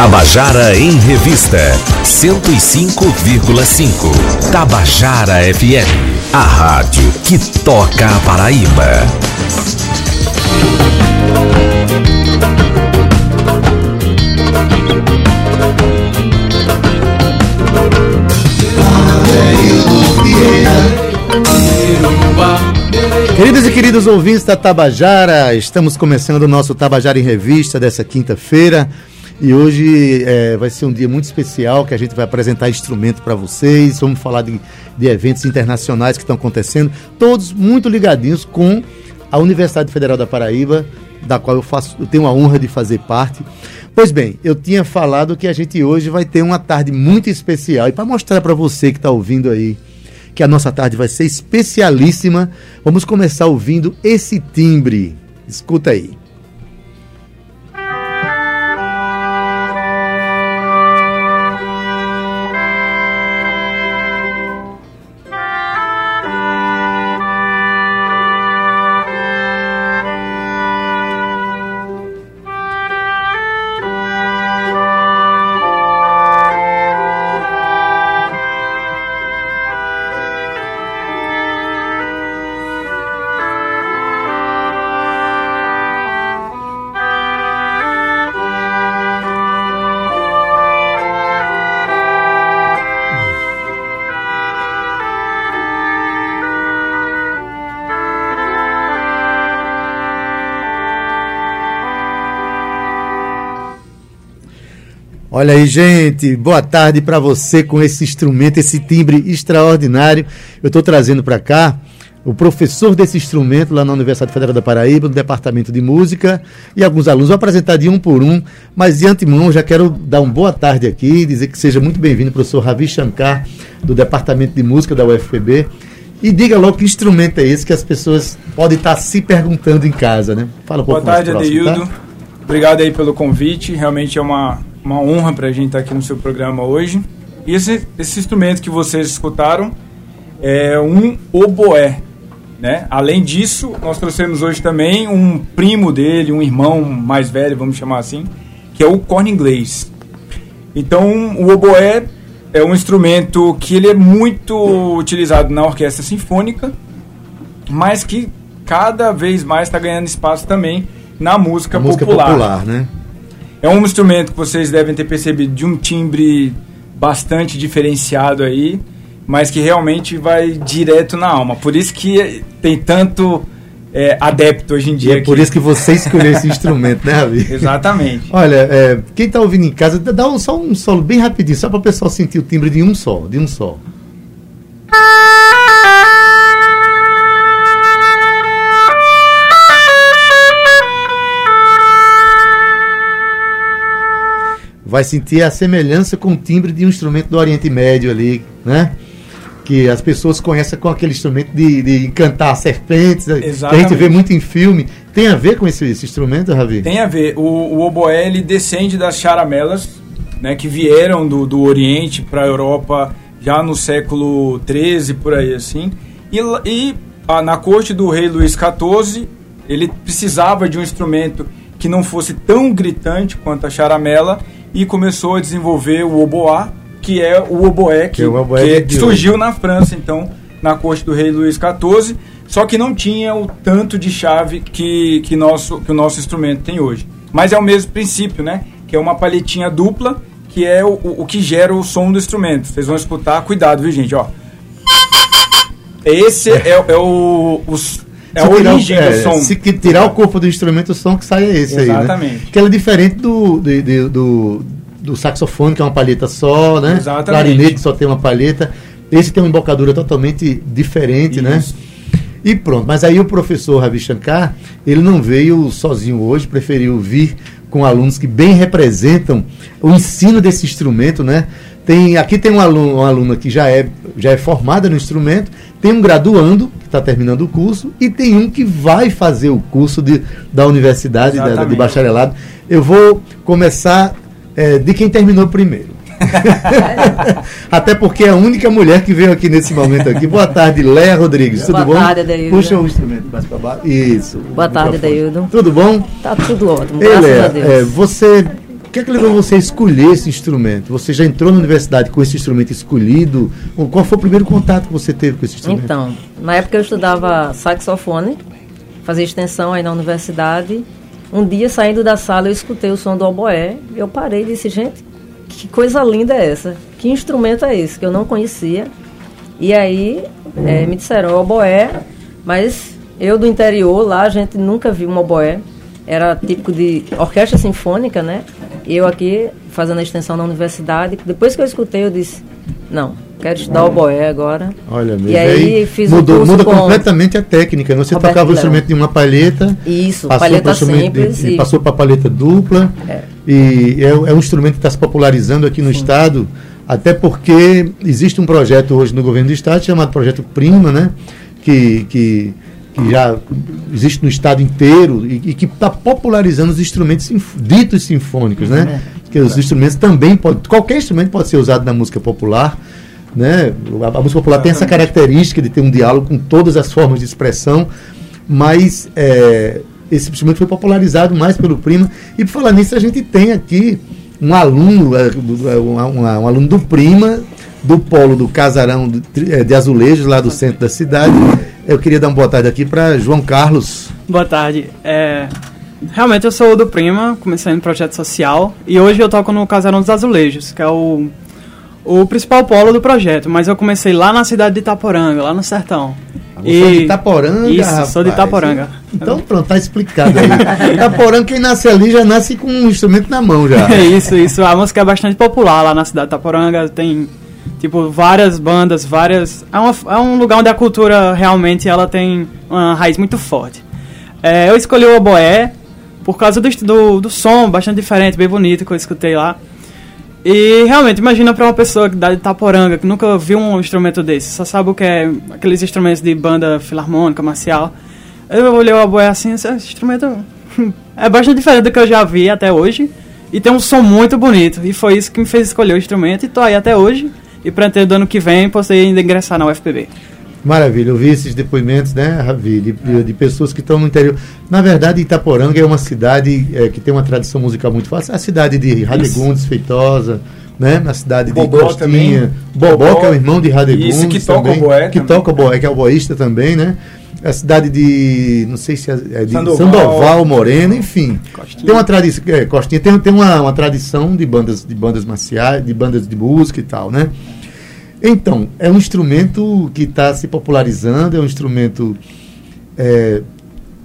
Tabajara em Revista 105,5. Tabajara FM, a rádio que toca a Paraíba. Queridos e queridos ouvintes da Tabajara, estamos começando o nosso Tabajara em Revista dessa quinta-feira. E hoje é, vai ser um dia muito especial que a gente vai apresentar instrumento para vocês. Vamos falar de, de eventos internacionais que estão acontecendo, todos muito ligadinhos com a Universidade Federal da Paraíba, da qual eu, faço, eu tenho a honra de fazer parte. Pois bem, eu tinha falado que a gente hoje vai ter uma tarde muito especial. E para mostrar para você que está ouvindo aí que a nossa tarde vai ser especialíssima, vamos começar ouvindo esse timbre. Escuta aí. Olha aí, gente, boa tarde para você com esse instrumento, esse timbre extraordinário. Eu estou trazendo para cá o professor desse instrumento lá na Universidade Federal da Paraíba, no Departamento de Música, e alguns alunos. Vou apresentar de um por um, mas de antemão já quero dar uma boa tarde aqui, dizer que seja muito bem-vindo, professor Ravi Shankar, do Departamento de Música da UFPB. E diga logo que instrumento é esse que as pessoas podem estar se perguntando em casa, né? Fala um pouco Boa tarde, Adeildo. Tá? Obrigado aí pelo convite. Realmente é uma uma honra para a gente estar tá aqui no seu programa hoje. E esse, esse instrumento que vocês escutaram é um oboé. Né? Além disso, nós trouxemos hoje também um primo dele, um irmão mais velho, vamos chamar assim, que é o corno inglês. Então, o oboé é um instrumento que ele é muito utilizado na orquestra sinfônica, mas que cada vez mais está ganhando espaço também na música, música popular. popular né? É um instrumento que vocês devem ter percebido de um timbre bastante diferenciado aí, mas que realmente vai direto na alma. Por isso que tem tanto é, adepto hoje em dia. E é por isso que você escolheu esse instrumento, né, Ravi? Exatamente. Olha, é, quem está ouvindo em casa, dá um, só um solo bem rapidinho, só para o pessoal sentir o timbre de um só, de um só. Vai sentir a semelhança com o timbre de um instrumento do Oriente Médio ali, né? Que as pessoas conhecem com aquele instrumento de, de encantar serpentes, Exatamente. que a gente vê muito em filme. Tem a ver com esse, esse instrumento, Ravi? Tem a ver. O, o oboé, ele descende das charamelas, né? Que vieram do, do Oriente para a Europa já no século 13, por aí assim. E, e a, na corte do rei Luís XIV, ele precisava de um instrumento que não fosse tão gritante quanto a charamela e começou a desenvolver o oboá, que é o oboé que, que, é o oboé que surgiu na França, então, na corte do rei Luís XIV, só que não tinha o tanto de chave que, que, nosso, que o nosso instrumento tem hoje. Mas é o mesmo princípio, né? Que é uma palhetinha dupla, que é o, o que gera o som do instrumento. Vocês vão escutar, cuidado, viu, gente? Ó. Esse é, é o, os, é a origem tirar, do é, som. Se tirar o corpo do instrumento, o som que sai é esse Exatamente. aí, né? Que ela é diferente do, de, de, do, do saxofone, que é uma palheta só, né? Exatamente. Clarinete só tem uma palheta. Esse tem uma embocadura totalmente diferente, né? Isso. né? E pronto. Mas aí o professor Ravi Shankar, ele não veio sozinho hoje, preferiu vir com alunos que bem representam o ensino desse instrumento, né? Tem, aqui tem um aluno, uma aluna que já é, já é formada no instrumento, tem um graduando que está terminando o curso e tem um que vai fazer o curso de, da universidade da, de bacharelado. Eu vou começar é, de quem terminou primeiro. Até porque é a única mulher que veio aqui nesse momento aqui. Boa tarde, Léa Rodrigues. Tudo Boa bom? Boa tarde, Daildo. Puxa o instrumento mais para baixo. Isso. Boa tarde, Daildo. Tudo bom? Tá tudo ótimo. Ei, Léa, é, você O que é que levou você a escolher esse instrumento? Você já entrou na universidade com esse instrumento escolhido? Qual foi o primeiro contato que você teve com esse instrumento? Então, na época eu estudava saxofone, fazia extensão aí na universidade. Um dia, saindo da sala, eu escutei o som do oboé. Eu parei e disse, gente, que coisa linda é essa? Que instrumento é esse? Que eu não conhecia. E aí é, me disseram oboé, mas eu do interior lá, a gente nunca viu um oboé. Era típico de orquestra sinfônica, né? Eu aqui fazendo a extensão na universidade. Depois que eu escutei, eu disse, não, quero estudar o boé agora. Olha mesmo. E aí, aí fiz mudou, muda completamente a técnica. Você Roberto tocava o instrumento de uma palheta. Isso, palheta simples. De, e... Passou para palheta dupla. É. E é, é, um instrumento que está se popularizando aqui no Sim. estado, até porque existe um projeto hoje no governo do estado chamado Projeto Prima, né? Que, que que já existe no estado inteiro e, e que está popularizando os instrumentos sinf ditos sinfônicos, né? É. Que os instrumentos também pode, qualquer instrumento pode ser usado na música popular, né? A, a música popular tem essa característica de ter um diálogo com todas as formas de expressão, mas é, esse instrumento foi popularizado mais pelo Prima. E por falar nisso, a gente tem aqui um aluno, é, um, um, aluno do Prima, do polo do Casarão de, é, de Azulejos, lá do centro da cidade eu queria dar uma boa tarde aqui para João Carlos. Boa tarde. É, realmente eu sou do Prima, comecei no projeto social e hoje eu toco no Casarão dos Azulejos, que é o, o principal polo do projeto. Mas eu comecei lá na cidade de Itaporanga, lá no sertão. E... é de Itaporanga? Isso, rapaz. sou de Itaporanga. Então pronto, tá explicado aí. Itaporanga, quem nasce ali já nasce com um instrumento na mão já. isso, isso. A música é bastante popular lá na cidade de Itaporanga. Tem Tipo, várias bandas, várias... É, uma, é um lugar onde a cultura realmente ela tem uma raiz muito forte. É, eu escolhi o oboé por causa do, do, do, som bastante diferente, bem bonito que eu escutei lá. E realmente, imagina para uma pessoa que dá de Taporanga, que nunca viu um instrumento desse, só sabe o que é aqueles instrumentos de banda filarmônica, marcial. Eu olhei o oboé assim, esse instrumento é bastante diferente do que eu já vi até hoje. E tem um som muito bonito. E foi isso que me fez escolher o instrumento. E tô aí até hoje e pretendo do ano que vem poder ainda ingressar na UFPB. Maravilha, eu vi esses depoimentos, né, Ravi, de, de, de pessoas que estão no interior. Na verdade, Itaporanga é uma cidade é, que tem uma tradição musical muito forte. A cidade de Radegundes, Feitosa, né? Na cidade Bobó de Costinha. Bobó, Bobó, que é o irmão de Radegundes. Isso, que toca também, o boé. Que também. toca o boé, que é o boísta também, né? A cidade de. Não sei se é, é de Sandoval, Sandoval Moreno, enfim. Costinha. Tem uma tradição. É, Costinha tem, tem uma, uma tradição de bandas, de bandas marciais, de bandas de música e tal, né? Então, é um instrumento que está se popularizando, é um instrumento. É,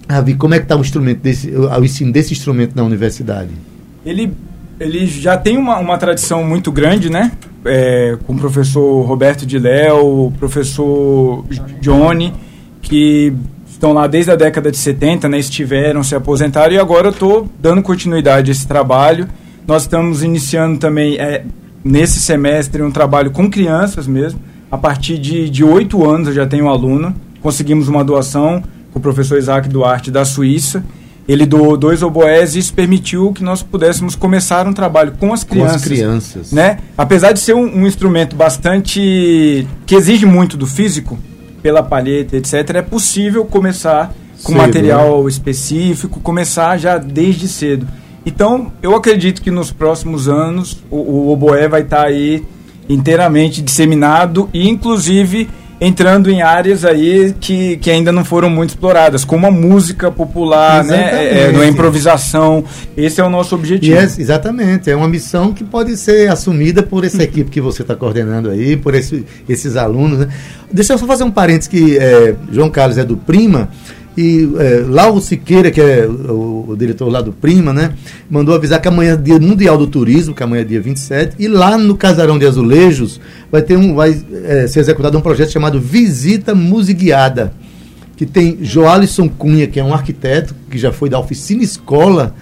Ravi, como é que está o instrumento desse, o ensino desse instrumento na universidade? Ele, ele já tem uma, uma tradição muito grande, né? É, com o professor Roberto de Léo, o professor Johnny, que estão lá desde a década de 70, né? Estiveram, se aposentaram e agora eu estou dando continuidade a esse trabalho. Nós estamos iniciando também. É, nesse semestre um trabalho com crianças mesmo. A partir de oito anos eu já tenho um aluno. Conseguimos uma doação com o professor Isaac Duarte da Suíça. Ele doou dois oboés e isso permitiu que nós pudéssemos começar um trabalho com as crianças. Com as crianças. Né? Apesar de ser um, um instrumento bastante. que exige muito do físico, pela palheta, etc., é possível começar com cedo, material né? específico, começar já desde cedo. Então, eu acredito que nos próximos anos o, o oboé vai estar tá aí inteiramente disseminado e, inclusive, entrando em áreas aí que, que ainda não foram muito exploradas, como a música popular, né? É, é, a improvisação. Esse é o nosso objetivo. Yes, exatamente. É uma missão que pode ser assumida por essa equipe que você está coordenando aí, por esse, esses alunos. Né? Deixa eu só fazer um parênteses que é, João Carlos é do Prima. E é, Lauro Siqueira, que é o, o, diretor lá do Prima, né? Mandou avisar que amanhã é dia mundial do turismo, que amanhã é dia 27, e lá no Casarão de Azulejos vai ter um vai é, ser executado um projeto chamado Visita Musiguiada, que tem Joalisson Cunha, que é um arquiteto que já foi da oficina escola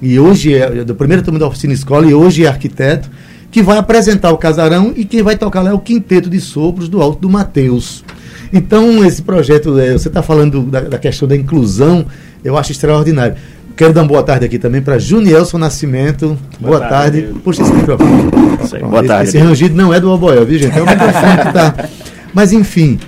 e hoje é do primeiro turma da oficina escola e hoje é arquiteto, que vai apresentar o casarão e quem vai tocar lá é o quinteto de sopros do Alto do Mateus. Então, esse projeto, é, você está falando da, da, questão da inclusão, eu acho extraordinário. Quero dar uma boa tarde aqui também para Junielson Nascimento. Boa, boa tarde. tarde. Puxa esse microfone. Boa esse, tarde. Esse rangido não é do Oboel, viu, gente? É o microfone que está. Mas, enfim,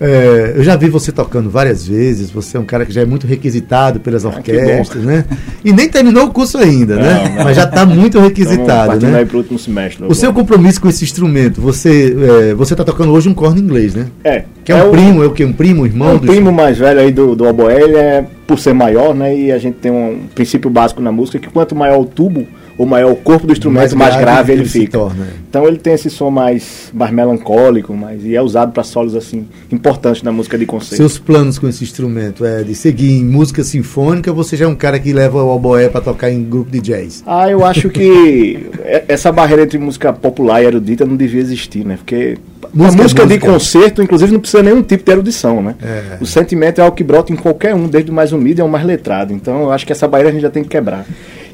É, eu já vi você tocando várias vezes, você é um cara que já é muito requisitado pelas ah, orquestras, né? E nem terminou o curso ainda, né? não, né? Não. Mas já está muito requisitado, né? Pro último semestre, o seu compromisso com esse instrumento, você é, você está tocando hoje um corno inglês, né? É. Que é, é um o, primo, é o que? Um primo, irmão? É um primo mais velho aí do, do oboé, ele é por ser maior, né? E a gente tem um princípio básico na música que quanto maior o tubo, o maior o corpo do instrumento, mais, mais grave, grave ele, ele fica. Torna. Então ele tem esse som mais, mais melancólico, mais, e é usado para solos assim importantes na música de conceito. Seus planos com esse instrumento é de seguir em música sinfônica ou você já é um cara que leva o oboé para tocar em grupo de jazz? Ah, eu acho que essa barreira entre música popular e erudita não devia existir, né? Porque música, música, de concerto, inclusive, não precisa nenhum tipo de erudição, né? É. O sentimento é algo que brota em qualquer um, desde o mais humilde ao mais letrado. Então, eu acho que essa barreira a gente já tem que quebrar.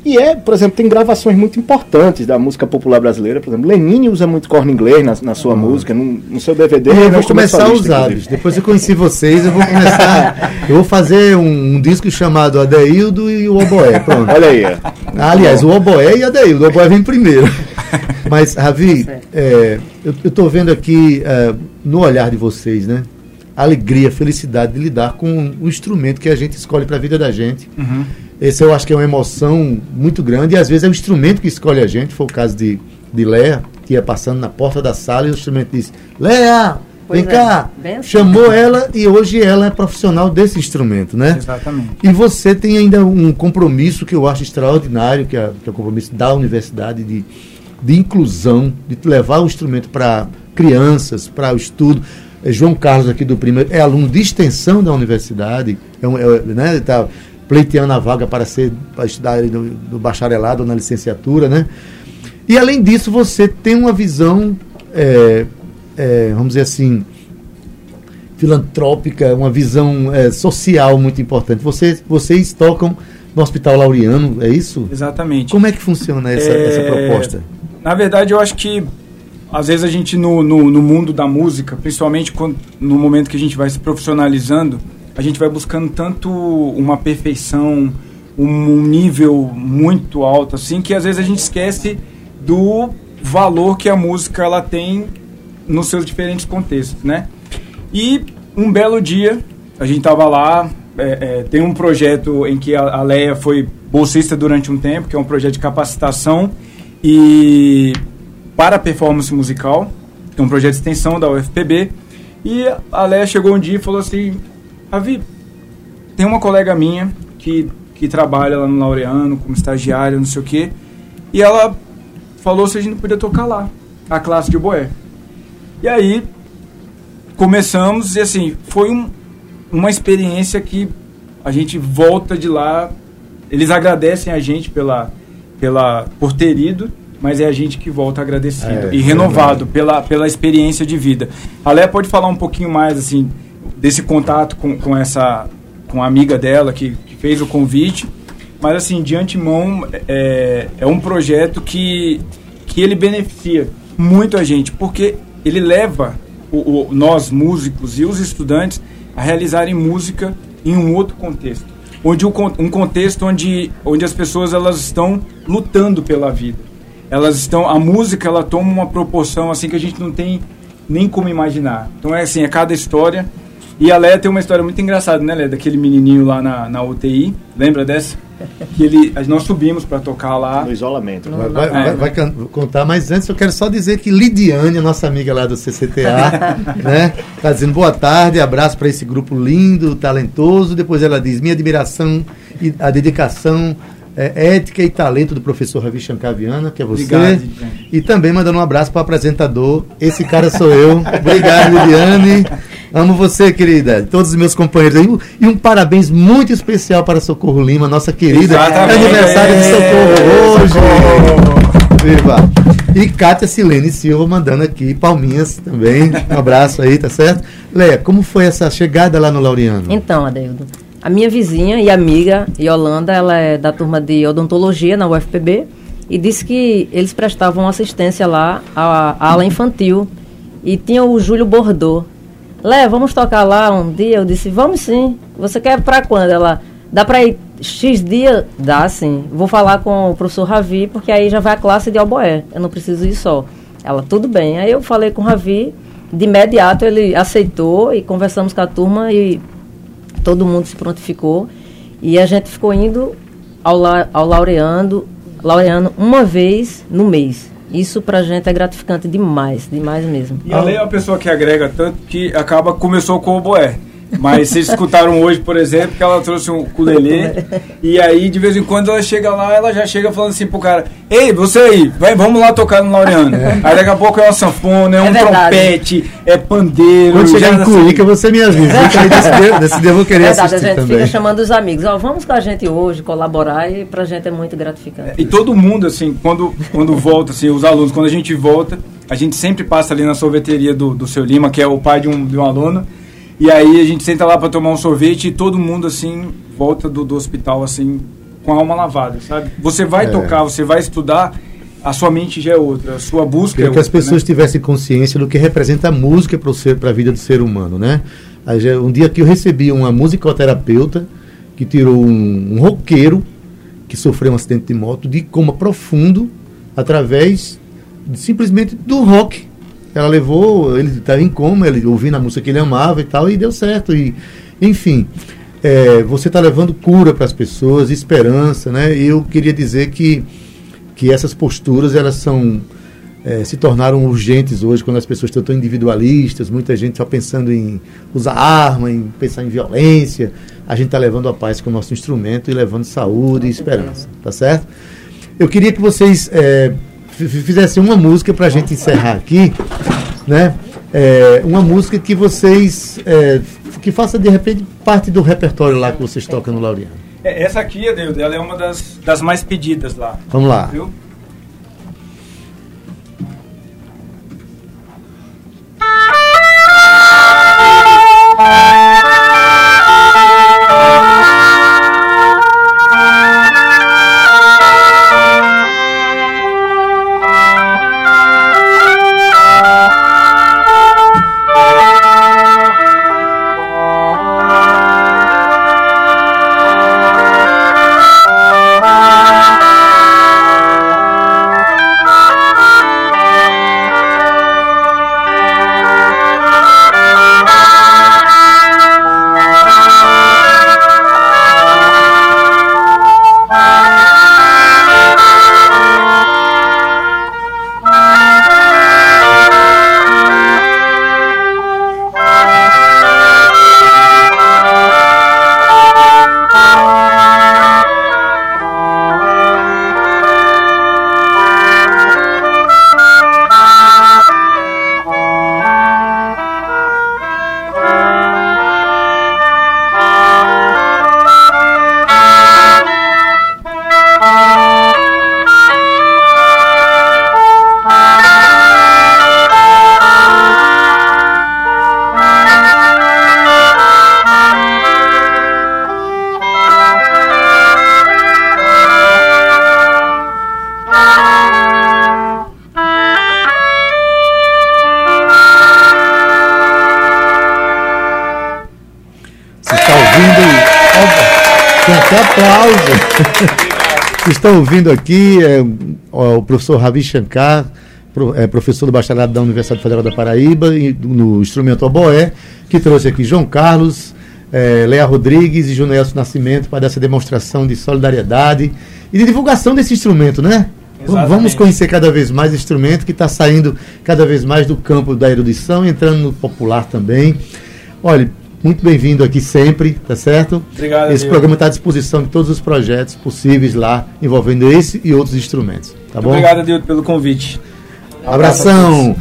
E é, por exemplo, tem gravações muito importantes da música popular brasileira. Por exemplo, Lenine usa muito corno inglês na, na sua uhum. música, no, no, seu DVD. Eu vou começar a usar. Depois eu conheci vocês, eu vou começar. eu vou fazer um, um, disco chamado Adeildo e o Oboé. Pronto. Olha aí. Aliás, o Oboé e Adeildo. O Oboé vem primeiro. Mas, Ravi, é, eu estou vendo aqui é, no olhar de vocês, né? A alegria, a felicidade de lidar com o instrumento que a gente escolhe para a vida da gente. Uhum esse eu acho que é uma emoção muito grande e às vezes é o instrumento que escolhe a gente. Foi o caso de, de Léa, que ia passando na porta da sala e o instrumento disse: Léa, vem é, cá. Assim. Chamou ela e hoje ela é profissional desse instrumento, né? Exatamente. E você tem ainda um compromisso que eu acho extraordinário, que é, que é o compromisso da universidade de, de inclusão, de levar o instrumento para crianças, para o estudo. É, João Carlos aqui do primeiro é aluno de extensão da universidade, é, um, é né? Tá, pleiteando a vaga para ser para estudar no, no bacharelado ou na licenciatura, né? E além disso, você tem uma visão, é, é, vamos dizer assim, filantrópica, uma visão é, social muito importante. Vocês, vocês tocam no Hospital Laureano, é isso? Exatamente. Como é que funciona essa, essa é, proposta? Na verdade, eu acho que às vezes a gente no, no, no mundo da música, principalmente quando, no momento que a gente vai se profissionalizando, a gente vai buscando tanto uma perfeição, um nível muito alto, assim, que às vezes a gente esquece do valor que a música ela tem nos seus diferentes contextos, né? E um belo dia, a gente tava lá, é, é, tem um projeto em que a, a Leia foi bolsista durante um tempo, que é um projeto de capacitação e para performance musical, que é um projeto de extensão da UFPB. E a Leia chegou um dia e falou assim: Ravi, tem uma colega minha que, que trabalha lá no Laureano como estagiária, não sei o quê, e ela falou se a gente não podia tocar lá, a classe de boé. E aí começamos e assim, foi um, uma experiência que a gente volta de lá, eles agradecem a gente pela, pela por ter ido, mas é a gente que volta agradecido é, e renovado é pela, pela experiência de vida. A pode falar um pouquinho mais assim desse contato com, com essa com a amiga dela que, que fez o convite. Mas assim, de antemão, é, é um projeto que, que ele beneficia muito a gente, porque ele leva o, o, nós, músicos e os estudantes, a realizarem música em um outro contexto. Onde o, um contexto onde, onde as pessoas elas estão lutando pela vida. Elas estão. A música ela toma uma proporção assim que a gente não tem nem como imaginar. Então é assim, é cada história e a Leia tem uma história muito engraçada, né, Leia? Daquele menininho lá na, na UTI. Lembra dessa? Que ele, nós subimos para tocar lá. No isolamento. Vai, vai, é, vai, vai, contar, mas antes eu quero só dizer que Lidiane, a nossa amiga lá do CCTA, né? Tá dizendo boa tarde, abraço para esse grupo lindo, talentoso. Depois ela diz: minha admiração e a dedicação é, ética e talento do professor Ravi Shankar Viana, que é você. Obrigado, e também mandando um abraço para o apresentador. Esse cara sou eu. Obrigado, Liliane. Amo você, querida. Todos os meus companheiros. E um, e um parabéns muito especial para Socorro Lima, nossa querida. Exatamente. Aniversário de Socorro hoje. Socorro. Viva. E Kátia Silene Silva mandando aqui palminhas também. Um abraço aí, tá certo? Leia, como foi essa chegada lá no Laureano? Então, Adeildo. A minha vizinha e amiga, Yolanda, ela é da turma de odontologia na UFPB e disse que eles prestavam assistência lá à, à ala infantil e tinha o Júlio Bordeaux. Lé, vamos tocar lá um dia? Eu disse, vamos sim. Você quer para quando? Ela, dá para ir X dia? Dá sim. Vou falar com o professor Ravi, porque aí já vai a classe de oboé. Eu não preciso ir só. Ela, tudo bem. Aí eu falei com o Ravi de imediato ele aceitou e conversamos com a turma e todo mundo se prontificou. E a gente ficou indo ao, la, ao laureando uma vez no mês. Isso pra gente é gratificante demais, demais mesmo. E a Lei é uma pessoa que agrega tanto que acaba, começou com o Boé. Mas vocês escutaram hoje, por exemplo, que ela trouxe um ukulele. e aí, de vez em quando, ela chega lá, ela já chega falando assim pro cara: Ei, você aí, vai, vamos lá tocar no Laureano. É. Aí daqui a pouco é uma sanfona, é, é um verdade. trompete, é pandeiro. Quando chegar em Cuíca, assim. você me avisa. É desse, eu vou querer verdade, assistir a gente também. fica chamando os amigos: Ó, oh, vamos com a gente hoje, colaborar, e pra gente é muito gratificante. E todo mundo, assim, quando, quando volta, assim, os alunos, quando a gente volta, a gente sempre passa ali na sorveteria do, do seu Lima, que é o pai de um, de um aluno. E aí a gente senta lá para tomar um sorvete e todo mundo assim volta do, do hospital assim com a alma lavada, sabe? Você vai é. tocar, você vai estudar, a sua mente já é outra, a sua busca Queria é que as pessoas né? tivessem consciência do que representa a música para a vida do ser humano, né? Um dia que eu recebi uma musicoterapeuta que tirou um, um roqueiro que sofreu um acidente de moto de coma profundo através de, simplesmente do rock ela levou, ele estava em coma, ele ouvindo a música que ele amava e tal, e deu certo. E, enfim, é, você está levando cura para as pessoas, esperança, né? E eu queria dizer que, que essas posturas, elas são. É, se tornaram urgentes hoje quando as pessoas estão tão individualistas, muita gente só pensando em usar arma, em pensar em violência. A gente está levando a paz com o nosso instrumento e levando saúde e esperança, tá certo? Eu queria que vocês é, fizessem uma música para a gente encerrar aqui, né? É, uma música que vocês é, que faça de repente parte do repertório lá que vocês tocam no Laureano. É, essa aqui, Adeildo, ela é uma das, das mais pedidas lá. Vamos lá. Viu? Estão ouvindo aqui é, o professor Ravi Shankar, é, professor do bacharelado da Universidade Federal da Paraíba, e, no instrumento oboé, que trouxe aqui João Carlos, é, Leia Rodrigues e Junelson Nascimento para essa demonstração de solidariedade e de divulgação desse instrumento, né? Exatamente. Vamos conhecer cada vez mais esse instrumento que está saindo cada vez mais do campo da erudição, entrando no popular também. Olha, muito bem-vindo aqui sempre, tá certo? Obrigado. Esse programa está à disposição de todos os projetos possíveis lá, envolvendo esse e outros instrumentos. Tá bom? Obrigado, Adilto, pelo convite. Abração.